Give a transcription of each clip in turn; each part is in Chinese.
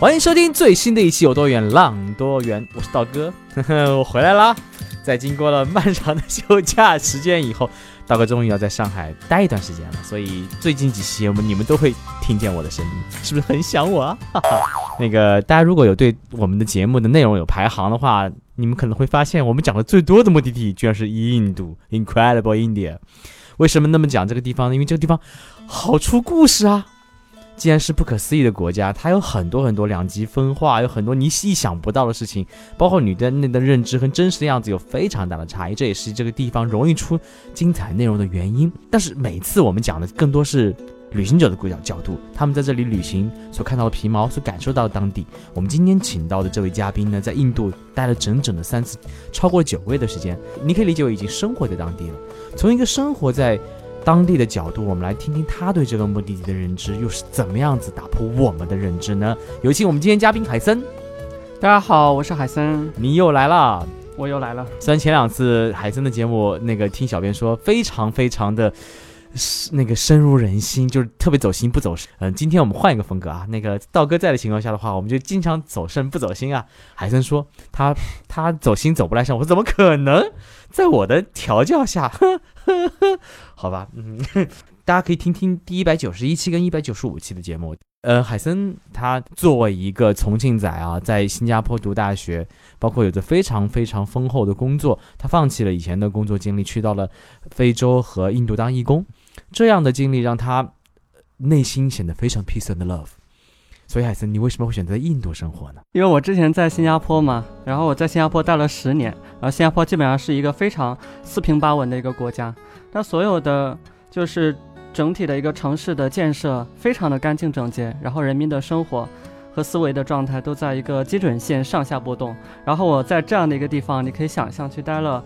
欢迎收听最新的一期《有多远浪多远》，我是道哥，呵呵，我回来啦！在经过了漫长的休假时间以后，道哥终于要在上海待一段时间了，所以最近几期我们你们都会听见我的声音，是不是很想我啊？哈哈，那个大家如果有对我们的节目的内容有排行的话，你们可能会发现我们讲的最多的目的地居然是印度，Incredible India。为什么那么讲这个地方呢？因为这个地方好出故事啊！既然是不可思议的国家，它有很多很多两极分化，有很多你意想不到的事情，包括你的那的认知和真实的样子有非常大的差异，这也是这个地方容易出精彩内容的原因。但是每次我们讲的更多是旅行者的角角度，他们在这里旅行所看到的皮毛，所感受到的当地。我们今天请到的这位嘉宾呢，在印度待了整整的三次，超过九个月的时间，你可以理解为已经生活在当地了。从一个生活在。当地的角度，我们来听听他对这个目的地的认知又是怎么样子打破我们的认知呢？有请我们今天嘉宾海森。大家好，我是海森，你又来了，我又来了。虽然前两次海森的节目，那个听小编说非常非常的。那个深入人心，就是特别走心不走神。嗯，今天我们换一个风格啊。那个道哥在的情况下的话，我们就经常走肾不走心啊。海森说他他走心走不来肾，我说怎么可能？在我的调教下，呵 好吧，嗯，大家可以听听第一百九十一期跟一百九十五期的节目。呃，海森他作为一个重庆仔啊，在新加坡读大学，包括有着非常非常丰厚的工作，他放弃了以前的工作经历，去到了非洲和印度当义工。这样的经历让他内心显得非常 peace and love。所以海森，你为什么会选择印度生活呢？因为我之前在新加坡嘛，然后我在新加坡待了十年，然后新加坡基本上是一个非常四平八稳的一个国家，它所有的就是整体的一个城市的建设非常的干净整洁，然后人民的生活和思维的状态都在一个基准线上下波动。然后我在这样的一个地方，你可以想象去待了。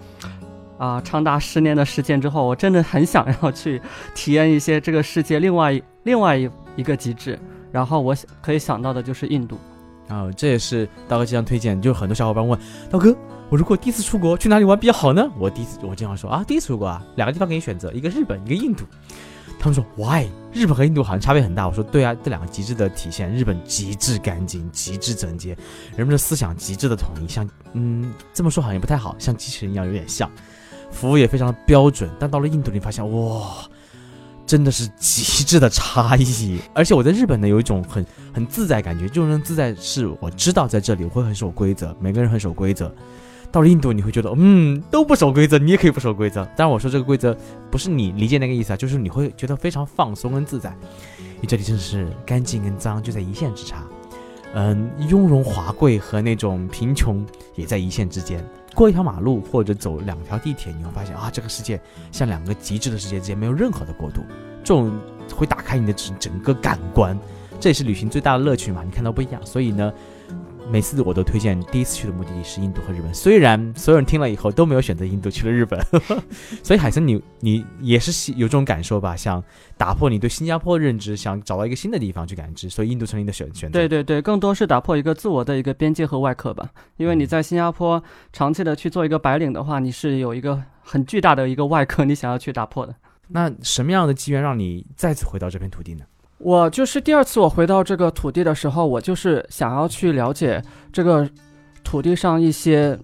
啊，长达十年的时间之后，我真的很想要去体验一些这个世界另外一另外一一个极致。然后我可以想到的就是印度。啊，这也是刀哥经常推荐。就很多小伙伴问刀哥，我如果第一次出国去哪里玩比较好呢？我第一次我经常说啊，第一次出国啊，两个地方给你选择，一个日本，一个印度。他们说 why？日本和印度好像差别很大。我说对啊，这两个极致的体现，日本极致干净，极致整洁，人们的思想极致的统一，像嗯这么说好像不太好，像机器人一样有点像。服务也非常的标准，但到了印度，你发现哇，真的是极致的差异。而且我在日本呢，有一种很很自在感觉，这种自在是我知道在这里我会很守规则，每个人很守规则。到了印度，你会觉得嗯都不守规则，你也可以不守规则。当然我说这个规则不是你理解那个意思啊，就是你会觉得非常放松跟自在。你这里真的是干净跟脏就在一线之差，嗯，雍容华贵和那种贫穷也在一线之间。过一条马路或者走两条地铁，你会发现啊，这个世界像两个极致的世界之间没有任何的过渡，这种会打开你的整整个感官，这也是旅行最大的乐趣嘛。你看到不一样，所以呢。每次我都推荐第一次去的目的地是印度和日本，虽然所有人听了以后都没有选择印度，去了日本。所以海森，你你也是有这种感受吧？想打破你对新加坡认知，想找到一个新的地方去感知，所以印度成你的选选择。对对对，更多是打破一个自我的一个边界和外壳吧。因为你在新加坡长期的去做一个白领的话，你是有一个很巨大的一个外壳，你想要去打破的。那什么样的机缘让你再次回到这片土地呢？我就是第二次我回到这个土地的时候，我就是想要去了解这个土地上一些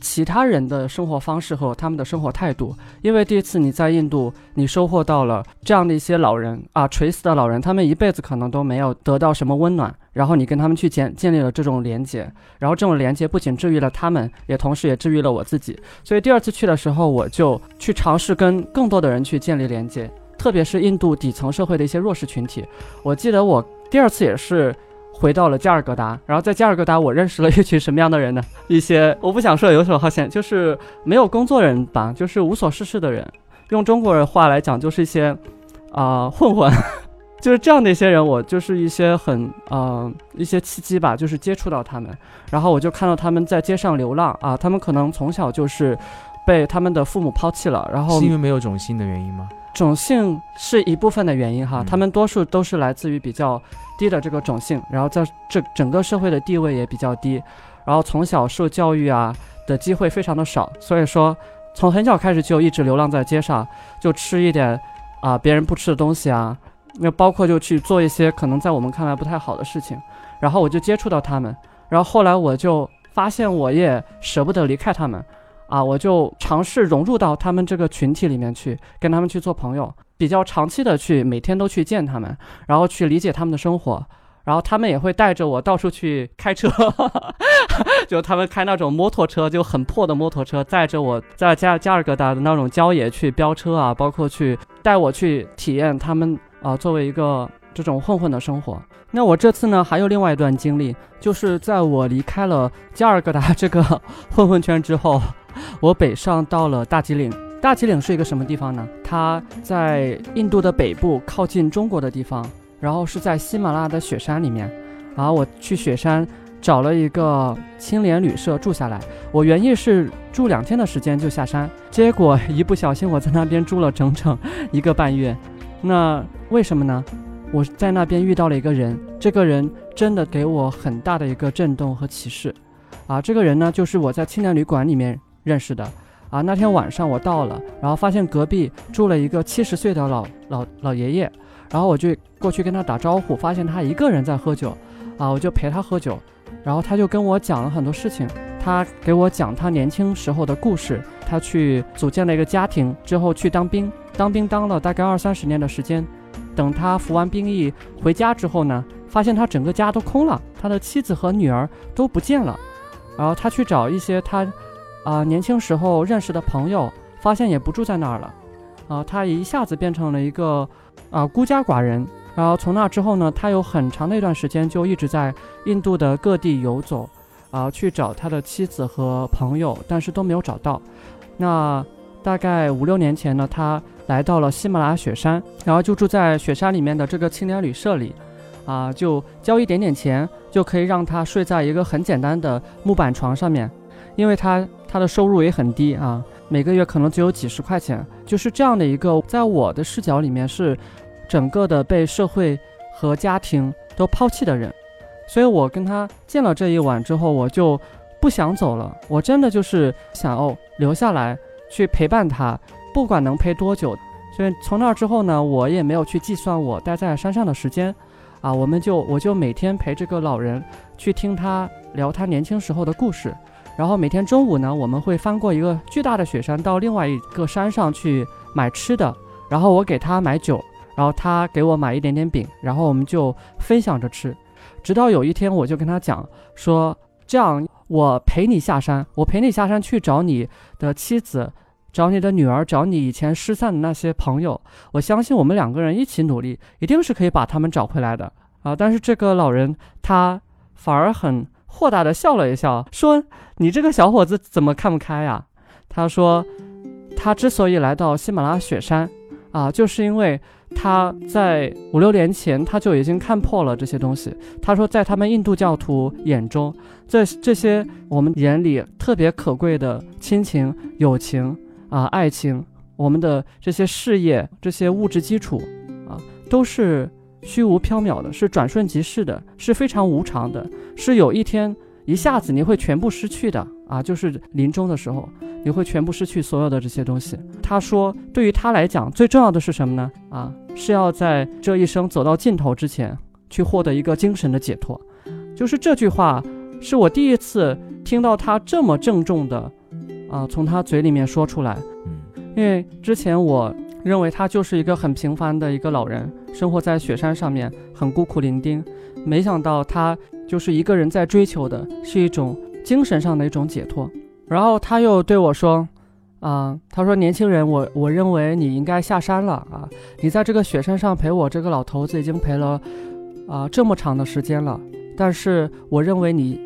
其他人的生活方式和他们的生活态度。因为第一次你在印度，你收获到了这样的一些老人啊，垂死的老人，他们一辈子可能都没有得到什么温暖，然后你跟他们去建建立了这种连接，然后这种连接不仅治愈了他们，也同时也治愈了我自己。所以第二次去的时候，我就去尝试跟更多的人去建立连接。特别是印度底层社会的一些弱势群体，我记得我第二次也是回到了加尔各答，然后在加尔各答我认识了一群什么样的人呢？一些我不想说游手好闲，就是没有工作人吧，就是无所事事的人，用中国人话来讲就是一些啊混混。就是这样的一些人，我就是一些很呃一些契机吧，就是接触到他们，然后我就看到他们在街上流浪啊，他们可能从小就是被他们的父母抛弃了，然后是因为没有种姓的原因吗？种姓是一部分的原因哈，嗯他们多数都是来自于比较低的这个种姓，然后在这整个社会的地位也比较低，然后从小受教育啊的机会非常的少，所以说从很小开始就一直流浪在街上，就吃一点啊、别人不吃的东西啊，那包括就去做一些可能在我们看来不太好的事情，然后我就接触到他们，然后后来我就发现我也舍不得离开他们。啊，我就尝试融入到他们这个群体里面去，跟他们去做朋友，比较长期的去每天都去见他们，然后去理解他们的生活，然后他们也会带着我到处去开车，就他们开那种摩托车，就很破的摩托车，载着我在加加尔各答的那种郊野去飙车啊，包括去带我去体验他们啊、作为一个这种混混的生活。那我这次呢，还有另外一段经历，就是在我离开了加尔各答这个混混圈之后，我北上到了大吉岭。大吉岭是一个什么地方呢？它在印度的北部，靠近中国的地方，然后是在喜马拉雅的雪山里面。然后我去雪山找了一个青年旅社住下来。我原意是住两天的时间就下山，结果一不小心我在那边住了整整一个半月。那为什么呢？我在那边遇到了一个人，这个人真的给我很大的一个震动和启示。啊，这个人呢，就是我在青年旅馆里面认识的。啊，那天晚上我到了，然后发现隔壁住了一个七十岁的老老老爷爷，然后我就过去跟他打招呼，发现他一个人在喝酒，啊，我就陪他喝酒，然后他就跟我讲了很多事情，他给我讲他年轻时候的故事，他去组建了一个家庭之后去当兵，当兵当了大概二三十年的时间，等他服完兵役回家之后呢，发现他整个家都空了，他的妻子和女儿都不见了，然后他去找一些他。啊、年轻时候认识的朋友，发现也不住在那儿了，啊、他一下子变成了一个啊、孤家寡人。然后从那之后呢，他有很长的一段时间就一直在印度的各地游走，啊、去找他的妻子和朋友，但是都没有找到。那大概五六年前呢，他来到了喜马拉雅雪山，然后就住在雪山里面的这个青年旅社里，啊、就交一点点钱，就可以让他睡在一个很简单的木板床上面。因为他他的收入也很低啊，每个月可能只有几十块钱，就是这样的一个，在我的视角里面是整个的被社会和家庭都抛弃的人，所以我跟他见了这一晚之后，我就不想走了，我真的就是想要留下来去陪伴他，不管能陪多久。所以从那之后呢，我也没有去计算我待在山上的时间，啊，我们就我就每天陪这个老人去听他聊他年轻时候的故事。然后每天中午呢，我们会翻过一个巨大的雪山，到另外一个山上去买吃的。然后我给他买酒，然后他给我买一点点饼，然后我们就分享着吃。直到有一天，我就跟他讲说：“这样，我陪你下山，我陪你下山去找你的妻子，找你的女儿，找你以前失散的那些朋友。我相信我们两个人一起努力，一定是可以把他们找回来的啊！”但是这个老人他反而很豁达的笑了一笑，说：“你这个小伙子怎么看不开呀？”他说：“他之所以来到喜马拉雅雪山，啊，就是因为他在五六年前他就已经看破了这些东西。他说，在他们印度教徒眼中，这这些我们眼里特别可贵的亲情、友情啊、爱情，我们的这些事业、这些物质基础啊，都是虚无缥缈的，是转瞬即逝的，是非常无常的，是有一天一下子你会全部失去的啊！就是临终的时候。你会全部失去所有的这些东西。他说，对于他来讲，最重要的是什么呢？啊，是要在这一生走到尽头之前，去获得一个精神的解脱。就是这句话，是我第一次听到他这么郑重的，啊，从他嘴里面说出来。嗯，因为之前我认为他就是一个很平凡的一个老人，生活在雪山上面，很孤苦伶仃。没想到他就是一个人在追求的是一种精神上的一种解脱。然后他又对我说：“啊，他说年轻人，我我认为你应该下山了啊！你在这个雪山上陪我这个老头子已经陪了啊这么长的时间了，但是我认为你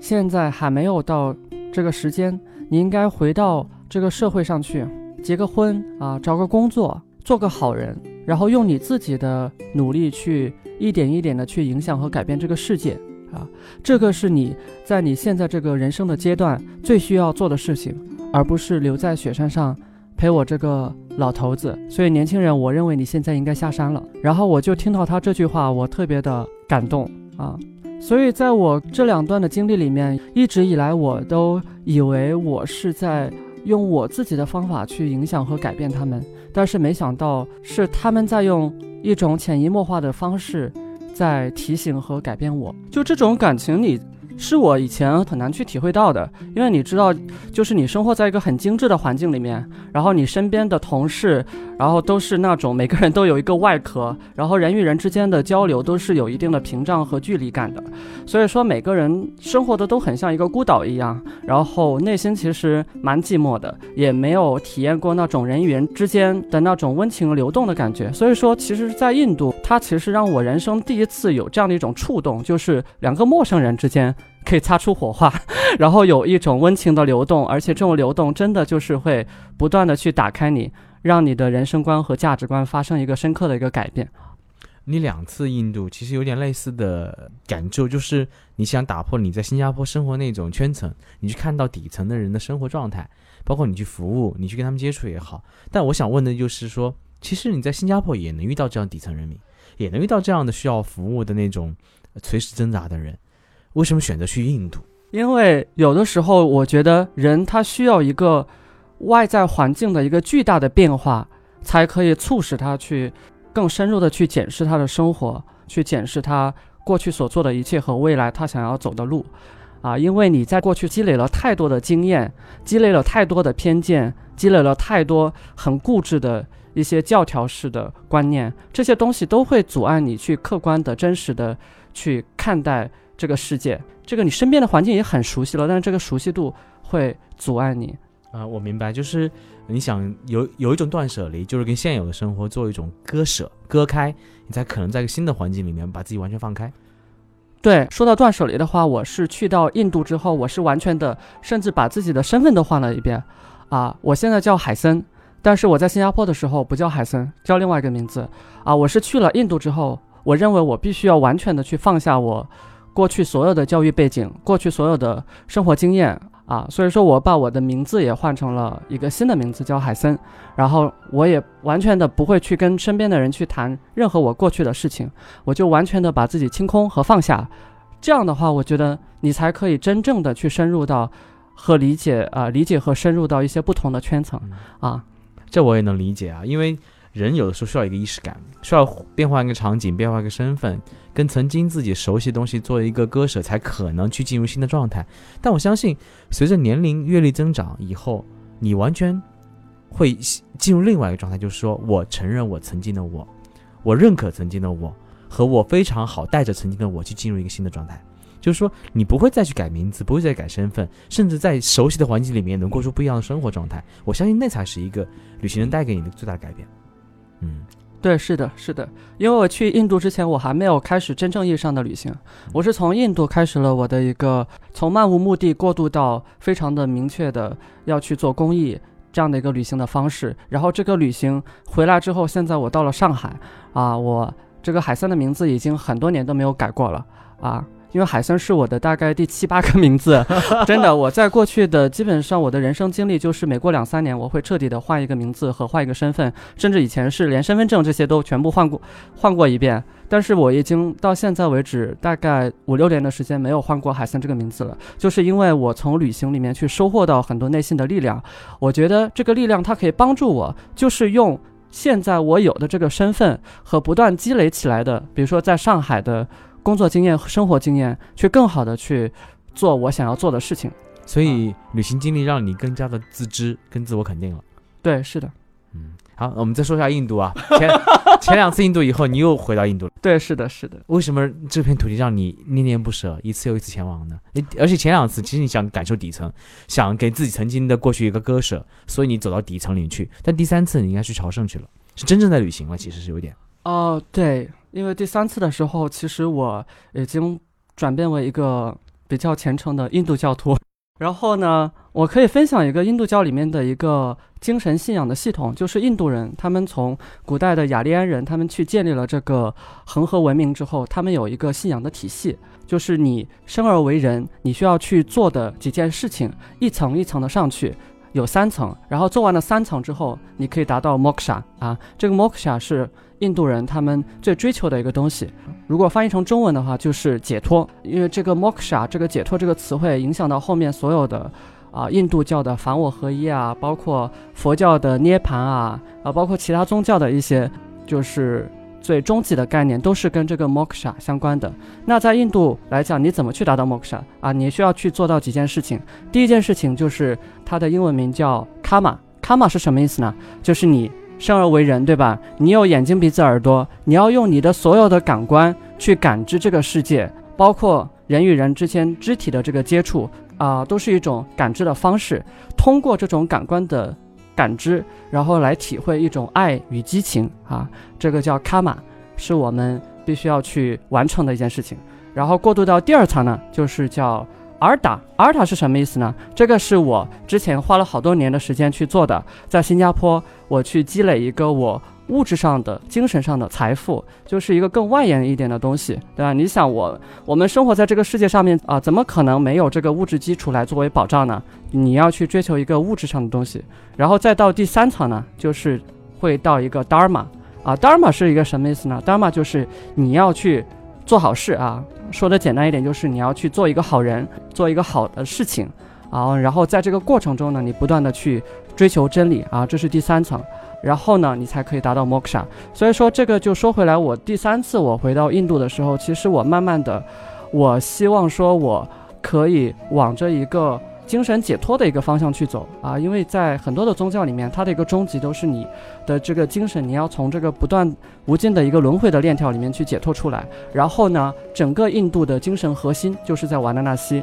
现在还没有到这个时间，你应该回到这个社会上去，结个婚啊，找个工作，做个好人然后用你自己的努力去一点一点的去影响和改变这个世界啊，这个是你在你现在这个人生的阶段最需要做的事情，而不是留在雪山上陪我这个老头子。所以年轻人，我认为你现在应该下山了。然后我就听到他这句话，我特别的感动啊。所以在我这两段的经历里面，一直以来我都以为我是在用我自己的方法去影响和改变他们。但是没想到是他们在用一种潜移默化的方式，在提醒和改变我。就这种感情，你。是我以前很难去体会到的，因为你知道，就是你生活在一个很精致的环境里面，然后你身边的同事，然后都是那种每个人都有一个外壳，然后人与人之间的交流都是有一定的屏障和距离感的，所以说每个人生活的都很像一个孤岛一样，然后内心其实蛮寂寞的，也没有体验过那种人与人之间的那种温情流动的感觉。所以说，其实，在印度，它其实让我人生第一次有这样的一种触动，就是两个陌生人之间。可以擦出火花，然后有一种温情的流动，而且这种流动真的就是会不断的去打开你，让你的人生观和价值观发生一个深刻的一个改变。你两次印度其实有点类似的感受，就是你想打破你在新加坡生活那种圈层，你去看到底层的人的生活状态，包括你去服务，你去跟他们接触也好。但我想问的就是说，其实你在新加坡也能遇到这样底层人民，也能遇到这样的需要服务的那种随时挣扎的人。为什么选择去印度？因为有的时候，我觉得人他需要一个外在环境的一个巨大的变化，才可以促使他去更深入的去检视他的生活，去检视他过去所做的一切和未来他想要走的路。啊，因为你在过去积累了太多的经验，积累了太多的偏见，积累了太多很固执的一些教条式的观念，这些东西都会阻碍你去客观的真实的去看待。这个世界，这个你身边的环境也很熟悉了，但是这个熟悉度会阻碍你啊。我明白，就是你想有有一种断舍离，就是跟现有的生活做一种割舍、割开，你才可能在一个新的环境里面把自己完全放开。对，说到断舍离的话，我是去到印度之后，我是完全的，甚至把自己的身份都换了一遍啊。我现在叫海森，但是我在新加坡的时候不叫海森，叫另外一个名字啊。我是去了印度之后，我认为我必须要完全的去放下我。过去所有的教育背景，过去所有的生活经验啊，所以说我把我的名字也换成了一个新的名字，叫海森。然后我也完全的不会去跟身边的人去谈任何我过去的事情，我就完全的把自己清空和放下。这样的话，我觉得你才可以真正的去深入到和理解啊，理解和深入到一些不同的圈层啊。这我也能理解啊，因为。人有的时候需要一个仪式感，需要变换一个场景，变换一个身份，跟曾经自己熟悉的东西做一个割舍，才可能去进入新的状态。但我相信，随着年龄阅历增长以后，你完全会进入另外一个状态，就是说我承认我曾经的我，我认可曾经的我，和我非常好带着曾经的我去进入一个新的状态。就是说，你不会再去改名字，不会再改身份，甚至在熟悉的环境里面能过出不一样的生活状态。我相信那才是一个旅行人带给你的最大的改变。嗯，对，是的，是的，因为我去印度之前，我还没有开始真正意义上的旅行，我是从印度开始了我的一个从漫无目的过渡到非常的明确的要去做公益这样的一个旅行的方式。然后这个旅行回来之后，现在我到了上海啊，我这个海森的名字已经很多年都没有改过了啊。因为海森是我的大概第七八个名字，真的，我在过去的基本上我的人生经历就是每过两三年我会彻底的换一个名字和换一个身份，甚至以前是连身份证这些都全部换过换过一遍。但是我已经到现在为止大概五六年的时间没有换过海森这个名字了，就是因为我从旅行里面去收获到很多内心的力量。我觉得这个力量它可以帮助我，就是用现在我有的这个身份和不断积累起来的，比如说在上海的。工作经验和生活经验，去更好的去做我想要做的事情。所以，旅行经历让你更加的自知跟自我肯定了。对，是的。嗯，好，我们再说一下印度啊。前前两次印度以后，你又回到印度了。对，是的，是的。为什么这片土地让你念念不舍，一次又一次前往呢？你而且前两次其实你想感受底层，想给自己曾经的过去一个割舍，所以你走到底层里去。但第三次你应该去朝圣去了，是真正在旅行了。其实是有点。哦，对。因为第三次的时候，其实我已经转变为一个比较虔诚的印度教徒，然后呢，我可以分享一个印度教里面的一个精神信仰的系统，就是印度人他们从古代的雅利安人他们去建立了这个恒河文明之后，他们有一个信仰的体系，就是你生而为人，你需要去做的几件事情，一层一层的上去。有三层，然后做完了三层之后，你可以达到 moksha 啊。这个 moksha 是印度人他们最追求的一个东西。如果翻译成中文的话，就是解脱。因为这个 moksha 这个解脱这个词汇影响到后面所有的啊，印度教的凡我合一啊，包括佛教的涅槃啊，啊，包括其他宗教的一些就是。最终极的概念都是跟这个 moksha 相关的。那在印度来讲，你怎么去达到 moksha 啊？你需要去做到几件事情。第一件事情就是它的英文名叫 karma。karma 是什么意思呢？就是你生而为人，对吧？你有眼睛、鼻子、耳朵，你要用你的所有的感官去感知这个世界，包括人与人之间肢体的这个接触啊，都是一种感知的方式。通过这种感官的。感知，然后来体会一种爱与激情啊，这个叫卡玛，是我们必须要去完成的一件事情。然后过渡到第二层呢，就是叫尔塔。阿尔达是什么意思呢？这个是我之前花了好多年的时间去做的，在新加坡，我去积累一个我。物质上的、精神上的财富，就是一个更外延一点的东西，对吧？你想，我我们生活在这个世界上面啊，怎么可能没有这个物质基础来作为保障呢？你要去追求一个物质上的东西，然后再到第三层呢，就是会到一个 dharma 啊，dharma 是一个什么意思呢？dharma 就是你要去做好事啊，说的简单一点，就是你要去做一个好人，做一个好的事情啊，然后在这个过程中呢，你不断的去追求真理啊，这是第三层。然后呢，你才可以达到 moksha。所以说，这个就说回来，我第三次我回到印度的时候，其实我慢慢的，我希望说我可以往着一个精神解脱的一个方向去走啊，因为在很多的宗教里面，它的一个终极都是你的这个精神，你要从这个不断无尽的一个轮回的链条里面去解脱出来。然后呢，整个印度的精神核心就是在瓦纳纳西。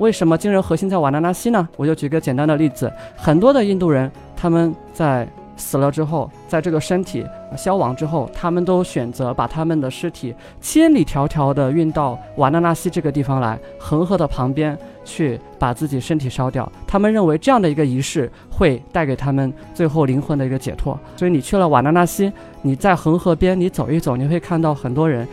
为什么精神核心在瓦纳纳西呢？我就举个简单的例子，很多的印度人他们在死了之后，在这个身体消亡之后，他们都选择把他们的尸体千里迢迢地运到瓦纳纳西这个地方来，恒河的旁边去把自己身体烧掉。他们认为这样的一个仪式会带给他们最后灵魂的一个解脱。所以你去了瓦纳纳西，你在恒河边你走一走，你会看到很多人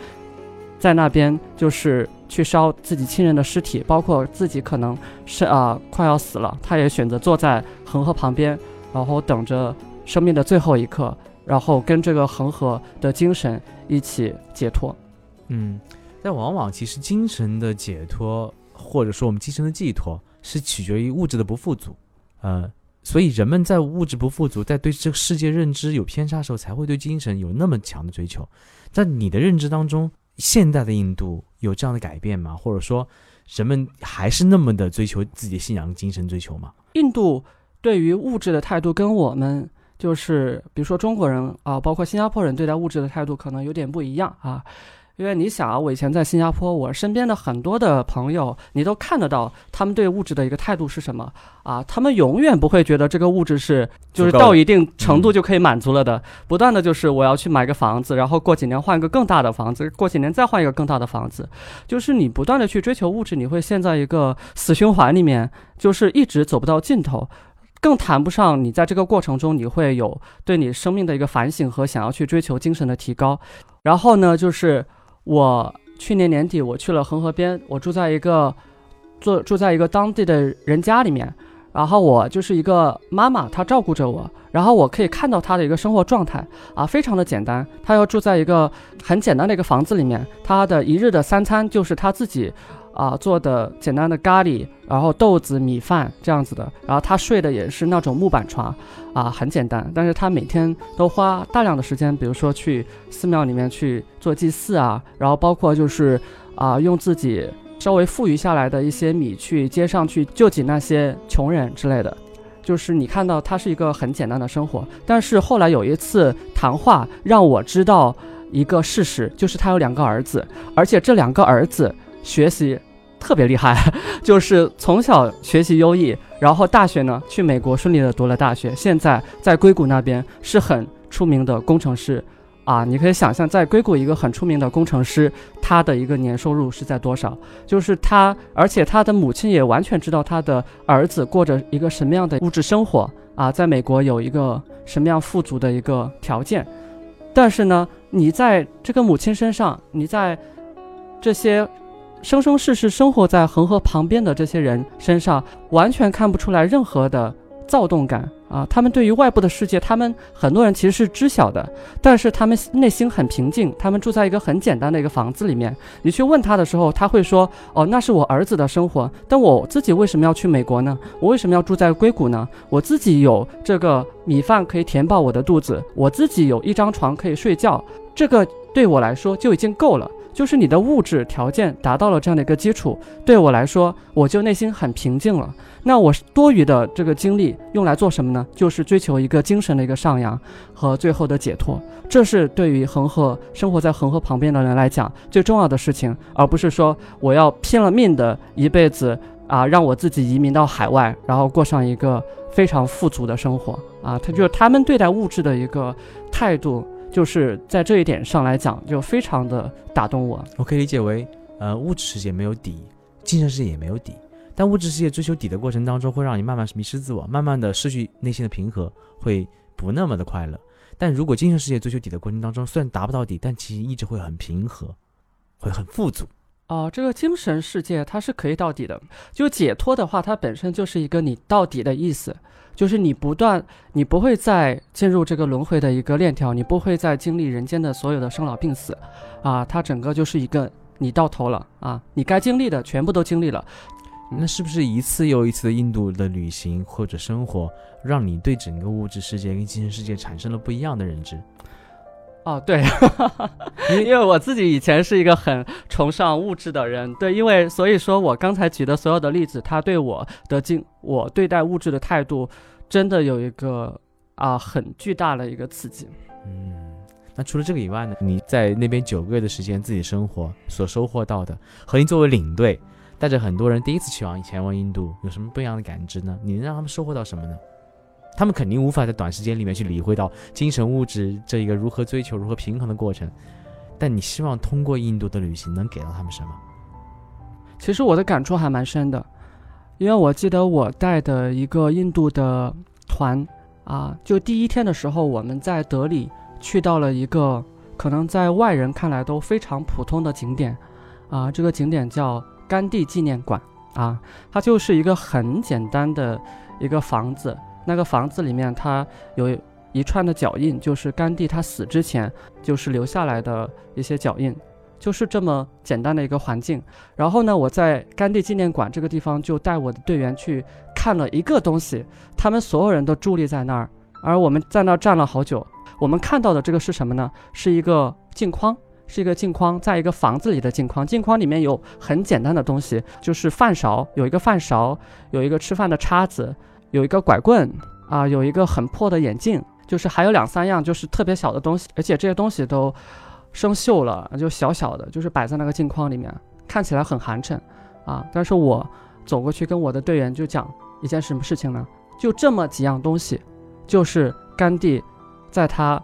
在那边就是去烧自己亲人的尸体，包括自己可能是啊快要死了，他也选择坐在恒河旁边，然后等着。生命的最后一刻，然后跟这个恒河的精神一起解脱。嗯，但往往其实精神的解脱，或者说我们精神的寄托，是取决于物质的不富足。呃，所以人们在物质不富足，在对这个世界认知有偏差的时候，才会对精神有那么强的追求。在你的认知当中，现代的印度有这样的改变吗？或者说，人们还是那么的追求自己的信仰、精神追求吗？印度对于物质的态度跟我们。就是比如说中国人啊，包括新加坡人对待物质的态度可能有点不一样啊，因为你想啊，我以前在新加坡，我身边的很多的朋友，你都看得到他们对物质的一个态度是什么啊？他们永远不会觉得这个物质是就是到一定程度就可以满足了的，不断的就是我要去买个房子，然后过几年换一个更大的房子，过几年再换一个更大的房子，就是你不断的去追求物质，你会陷在一个死循环里面，就是一直走不到尽头。更谈不上你在这个过程中你会有对你生命的一个反省和想要去追求精神的提高。然后呢，就是我去年年底我去了恒河边，我住在一个住住在一个当地的人家里面，然后我就是一个妈妈，她照顾着我，然后我可以看到她的一个生活状态啊，非常的简单，她要住在一个很简单的一个房子里面，她的一日的三餐就是她自己。啊，做的简单的咖喱，然后豆子、米饭这样子的，然后他睡的也是那种木板床，啊，很简单。但是他每天都花大量的时间，比如说去寺庙里面去做祭祀啊，然后包括就是啊，用自己稍微富裕下来的一些米去街上去救济那些穷人之类的。就是你看到他是一个很简单的生活，但是后来有一次谈话让我知道一个事实，就是他有两个儿子，而且这两个儿子。学习特别厉害，就是从小学习优异，然后大学呢去美国顺利的读了大学，现在在硅谷那边是很出名的工程师，啊，你可以想象，在硅谷一个很出名的工程师，他的一个年收入是在多少？就是他，而且他的母亲也完全知道他的儿子过着一个什么样的物质生活啊，在美国有一个什么样富足的一个条件。但是呢，你在这个母亲身上，你在这些生生世世生活在恒河旁边的这些人身上，完全看不出来任何的躁动感。啊，他们对于外部的世界，他们很多人其实是知晓的，但是他们内心很平静。他们住在一个很简单的一个房子里面。你去问他的时候，他会说：“哦，那是我儿子的生活。但我自己为什么要去美国呢？我为什么要住在硅谷呢？我自己有这个米饭可以填饱我的肚子，我自己有一张床可以睡觉，这个对我来说就已经够了。”就是你的物质条件达到了这样的一个基础，对我来说，我就内心很平静了。那我多余的这个精力用来做什么呢？就是追求一个精神的一个上扬和最后的解脱。这是对于恒河生活在恒河旁边的人来讲最重要的事情，而不是说我要拼了命的一辈子啊，让我自己移民到海外，然后过上一个非常富足的生活啊。他就是他们对待物质的一个态度。就是在这一点上来讲，就非常的打动我。我可以理解为，呃，物质世界没有底，精神世界也没有底。但物质世界追求底的过程当中，会让你慢慢迷失自我，慢慢的失去内心的平和，会不那么的快乐。但如果精神世界追求底的过程当中，虽然达不到底，但其实一直会很平和，会很富足。哦，这个精神世界它是可以到底的。就解脱的话，它本身就是一个你到底的意思。就是你不断，你不会再进入这个轮回的一个链条，你不会再经历人间的所有的生老病死，啊，它整个就是一个你到头了啊，你该经历的全部都经历了。那是不是一次又一次的印度的旅行或者生活，让你对整个物质世界跟精神世界产生了不一样的认知？哦，对，因为我自己以前是一个很崇尚物质的人，对，因为所以说我刚才举的所有的例子，他对我的经，我对待物质的态度，真的有一个啊很巨大的一个刺激。嗯，那除了这个以外呢？你在那边九个月的时间自己生活所收获到的，和你作为领队带着很多人第一次去往前往印度，有什么不一样的感知呢？你能让他们收获到什么呢？他们肯定无法在短时间里面去理会到精神物质这一个如何追求、如何平衡的过程，但你希望通过印度的旅行能给到他们什么？其实我的感触还蛮深的，因为我记得我带的一个印度的团啊，就第一天的时候，我们在德里去到了一个可能在外人看来都非常普通的景点啊，这个景点叫甘地纪念馆啊，它就是一个很简单的一个房子。那个房子里面，它有一串的脚印，就是甘地他死之前就是留下来的一些脚印，就是这么简单的一个环境。然后呢，我在甘地纪念馆这个地方就带我的队员去看了一个东西，他们所有人都伫立在那儿，而我们在那儿站了好久。我们看到的这个是什么呢？是一个镜框，是一个镜框，在一个房子里的镜框。镜框里面有很简单的东西，就是饭勺，有一个饭勺，有一个吃饭的叉子。有一个拐棍啊，有一个很破的眼镜，就是还有两三样就是特别小的东西，而且这些东西都生锈了，就小小的，就是摆在那个镜框里面，看起来很寒碜啊。但是我走过去跟我的队员就讲一件什么事情呢？就这么几样东西，就是甘地在他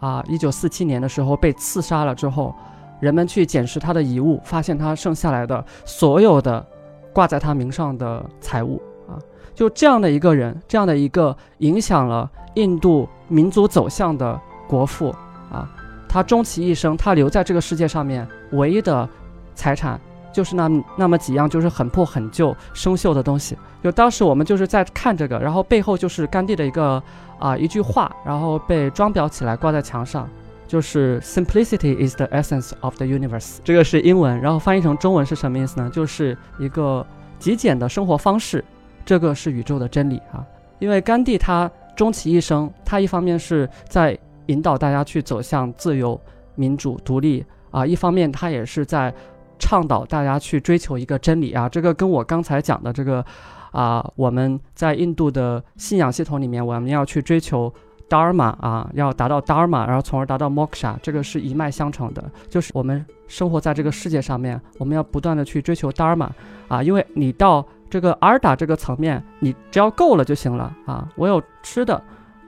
啊一九四七年的时候被刺杀了之后，人们去捡拾他的遗物，发现他剩下来的所有的挂在他名上的财物。啊就这样的一个人，这样的一个影响了印度民族走向的国父啊，他终其一生，他留在这个世界上面唯一的财产就是那那么几样，就是很破、很旧、生锈的东西。就当时我们就是在看这个，然后背后就是甘地的一个啊一句话，然后被装裱起来挂在墙上，就是 “Simplicity is the essence of the universe”。这个是英文，然后翻译成中文是什么意思呢？就是一个极简的生活方式。这个是宇宙的真理啊！因为甘地他终其一生，他一方面是在引导大家去走向自由、民主、独立啊，一方面他也是在倡导大家去追求一个真理啊。这个跟我刚才讲的这个啊，我们在印度的信仰系统里面，我们要去追求 dharma 啊，要达到 dharma，然后从而达到 moksha，这个是一脉相承的。就是我们生活在这个世界上面，我们要不断的去追求 dharma 啊，因为你到这个阿尔达这个层面，你只要够了就行了啊！我有吃的，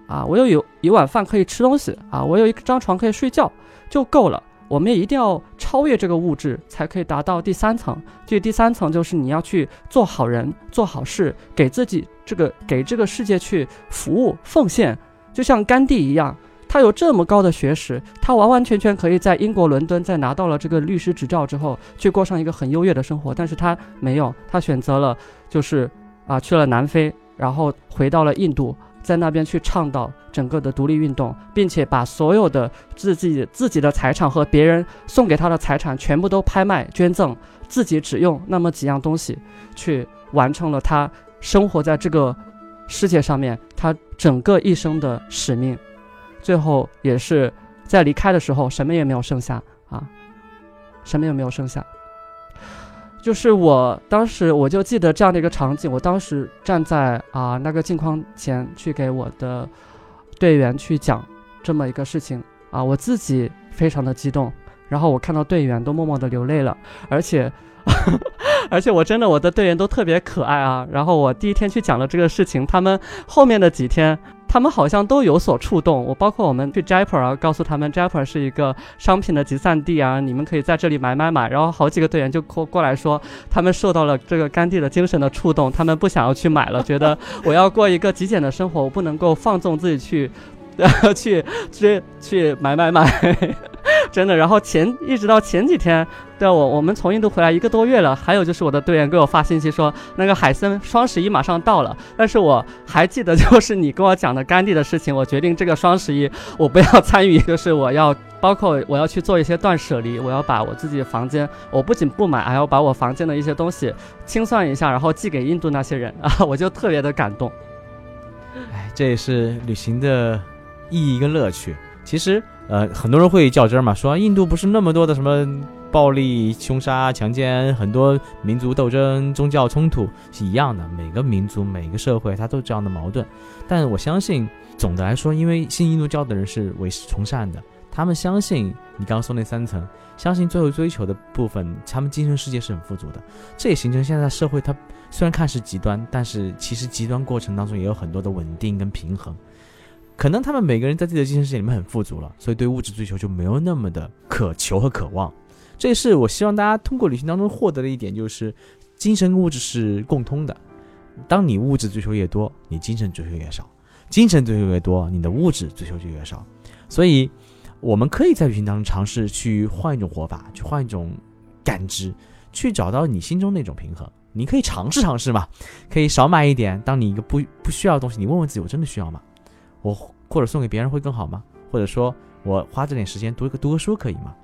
啊，我有有一碗饭可以吃东西啊，我有一张床可以睡觉就够了。我们也一定要超越这个物质，才可以达到第三层。这第三层就是你要去做好人、做好事，给自己这个给这个世界去服务、奉献。就像甘地一样，他有这么高的学识，他完完全全可以在英国伦敦，在拿到了这个律师执照之后，去过上一个很优越的生活。但是他没有，他选择了就是啊去了南非，然后回到了印度。在那边去倡导整个的独立运动，并且把所有的自己自己的财产和别人送给他的财产全部都拍卖捐赠，自己只用那么几样东西，去完成了他生活在这个世界上面他整个一生的使命。最后也是在离开的时候，什么也没有剩下啊，什么也没有剩下。就是我当时我就记得这样的一个场景，我当时站在啊那个镜框前去给我的队员去讲这么一个事情啊，我自己非常的激动，然后我看到队员都默默的流泪了，而且 而且我真的我的队员都特别可爱啊，然后我第一天去讲了这个事情，他们后面的几天。他们好像都有所触动，我包括我们去 Jaipur 啊，告诉他们 Jaipur 是一个商品的集散地啊，你们可以在这里买买买。然后好几个队员就过过来说，他们受到了这个甘地的精神的触动，他们不想要去买了，觉得我要过一个极简的生活，我不能够放纵自己去，然 后去去去买买买。真的，然后前一直到前几天，对我我们从印度回来一个多月了，还有就是我的队员给我发信息说，那个海森双十一马上到了，但是我还记得就是你跟我讲的甘地的事情，我决定这个双十一我不要参与，就是我要包括我要去做一些断舍离，我要把我自己房间，我不仅不买，还要把我房间的一些东西清算一下，然后寄给印度那些人啊，我就特别的感动。哎，这也是旅行的意义跟乐趣，其实。呃，很多人会较真嘛，说印度不是那么多的什么暴力、凶杀、强奸，很多民族斗争、宗教冲突是一样的。每个民族、每个社会，它都这样的矛盾。但我相信，总的来说，因为信印度教的人是唯崇善的，他们相信你刚刚说那三层，相信最后追求的部分，他们精神世界是很富足的。这也形成现在社会，它虽然看似极端，但是其实极端过程当中也有很多的稳定跟平衡。可能他们每个人在自己的精神世界里面很富足了，所以对物质追求就没有那么的渴求和渴望。这也是我希望大家通过旅行当中获得的一点，就是精神物质是共通的。当你物质追求越多，你精神追求越少；精神追求越多，你的物质追求就越少。所以，我们可以在旅行当中尝试去换一种活法，去换一种感知，去找到你心中那种平衡。你可以尝试尝试嘛，可以少买一点。当你一个不不需要的东西，你问问自己：我真的需要吗？我或者送给别人会更好吗？或者说我花这点时间读一个读个书可以吗？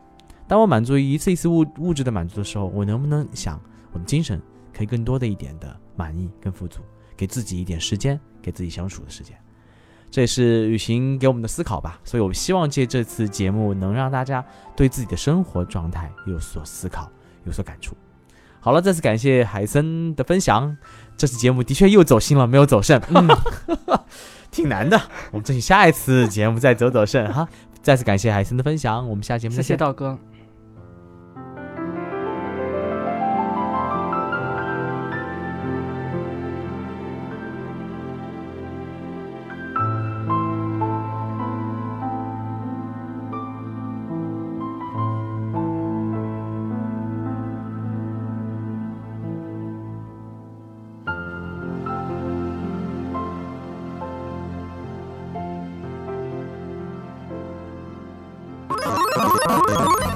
当我满足于一次一次物物质的满足的时候，我能不能想我的精神可以更多的一点的满意跟富足，给自己一点时间，给自己相处的时间？这也是旅行给我们的思考吧。所以我希望借这次节目能让大家对自己的生活状态有所思考，有所感触。好了，再次感谢海森的分享。这次节目的确又走心了，没有走肾。嗯。挺难的，我们争取下一次节目再走走肾哈。再次感谢海森的分享，我们下节目再见。道哥。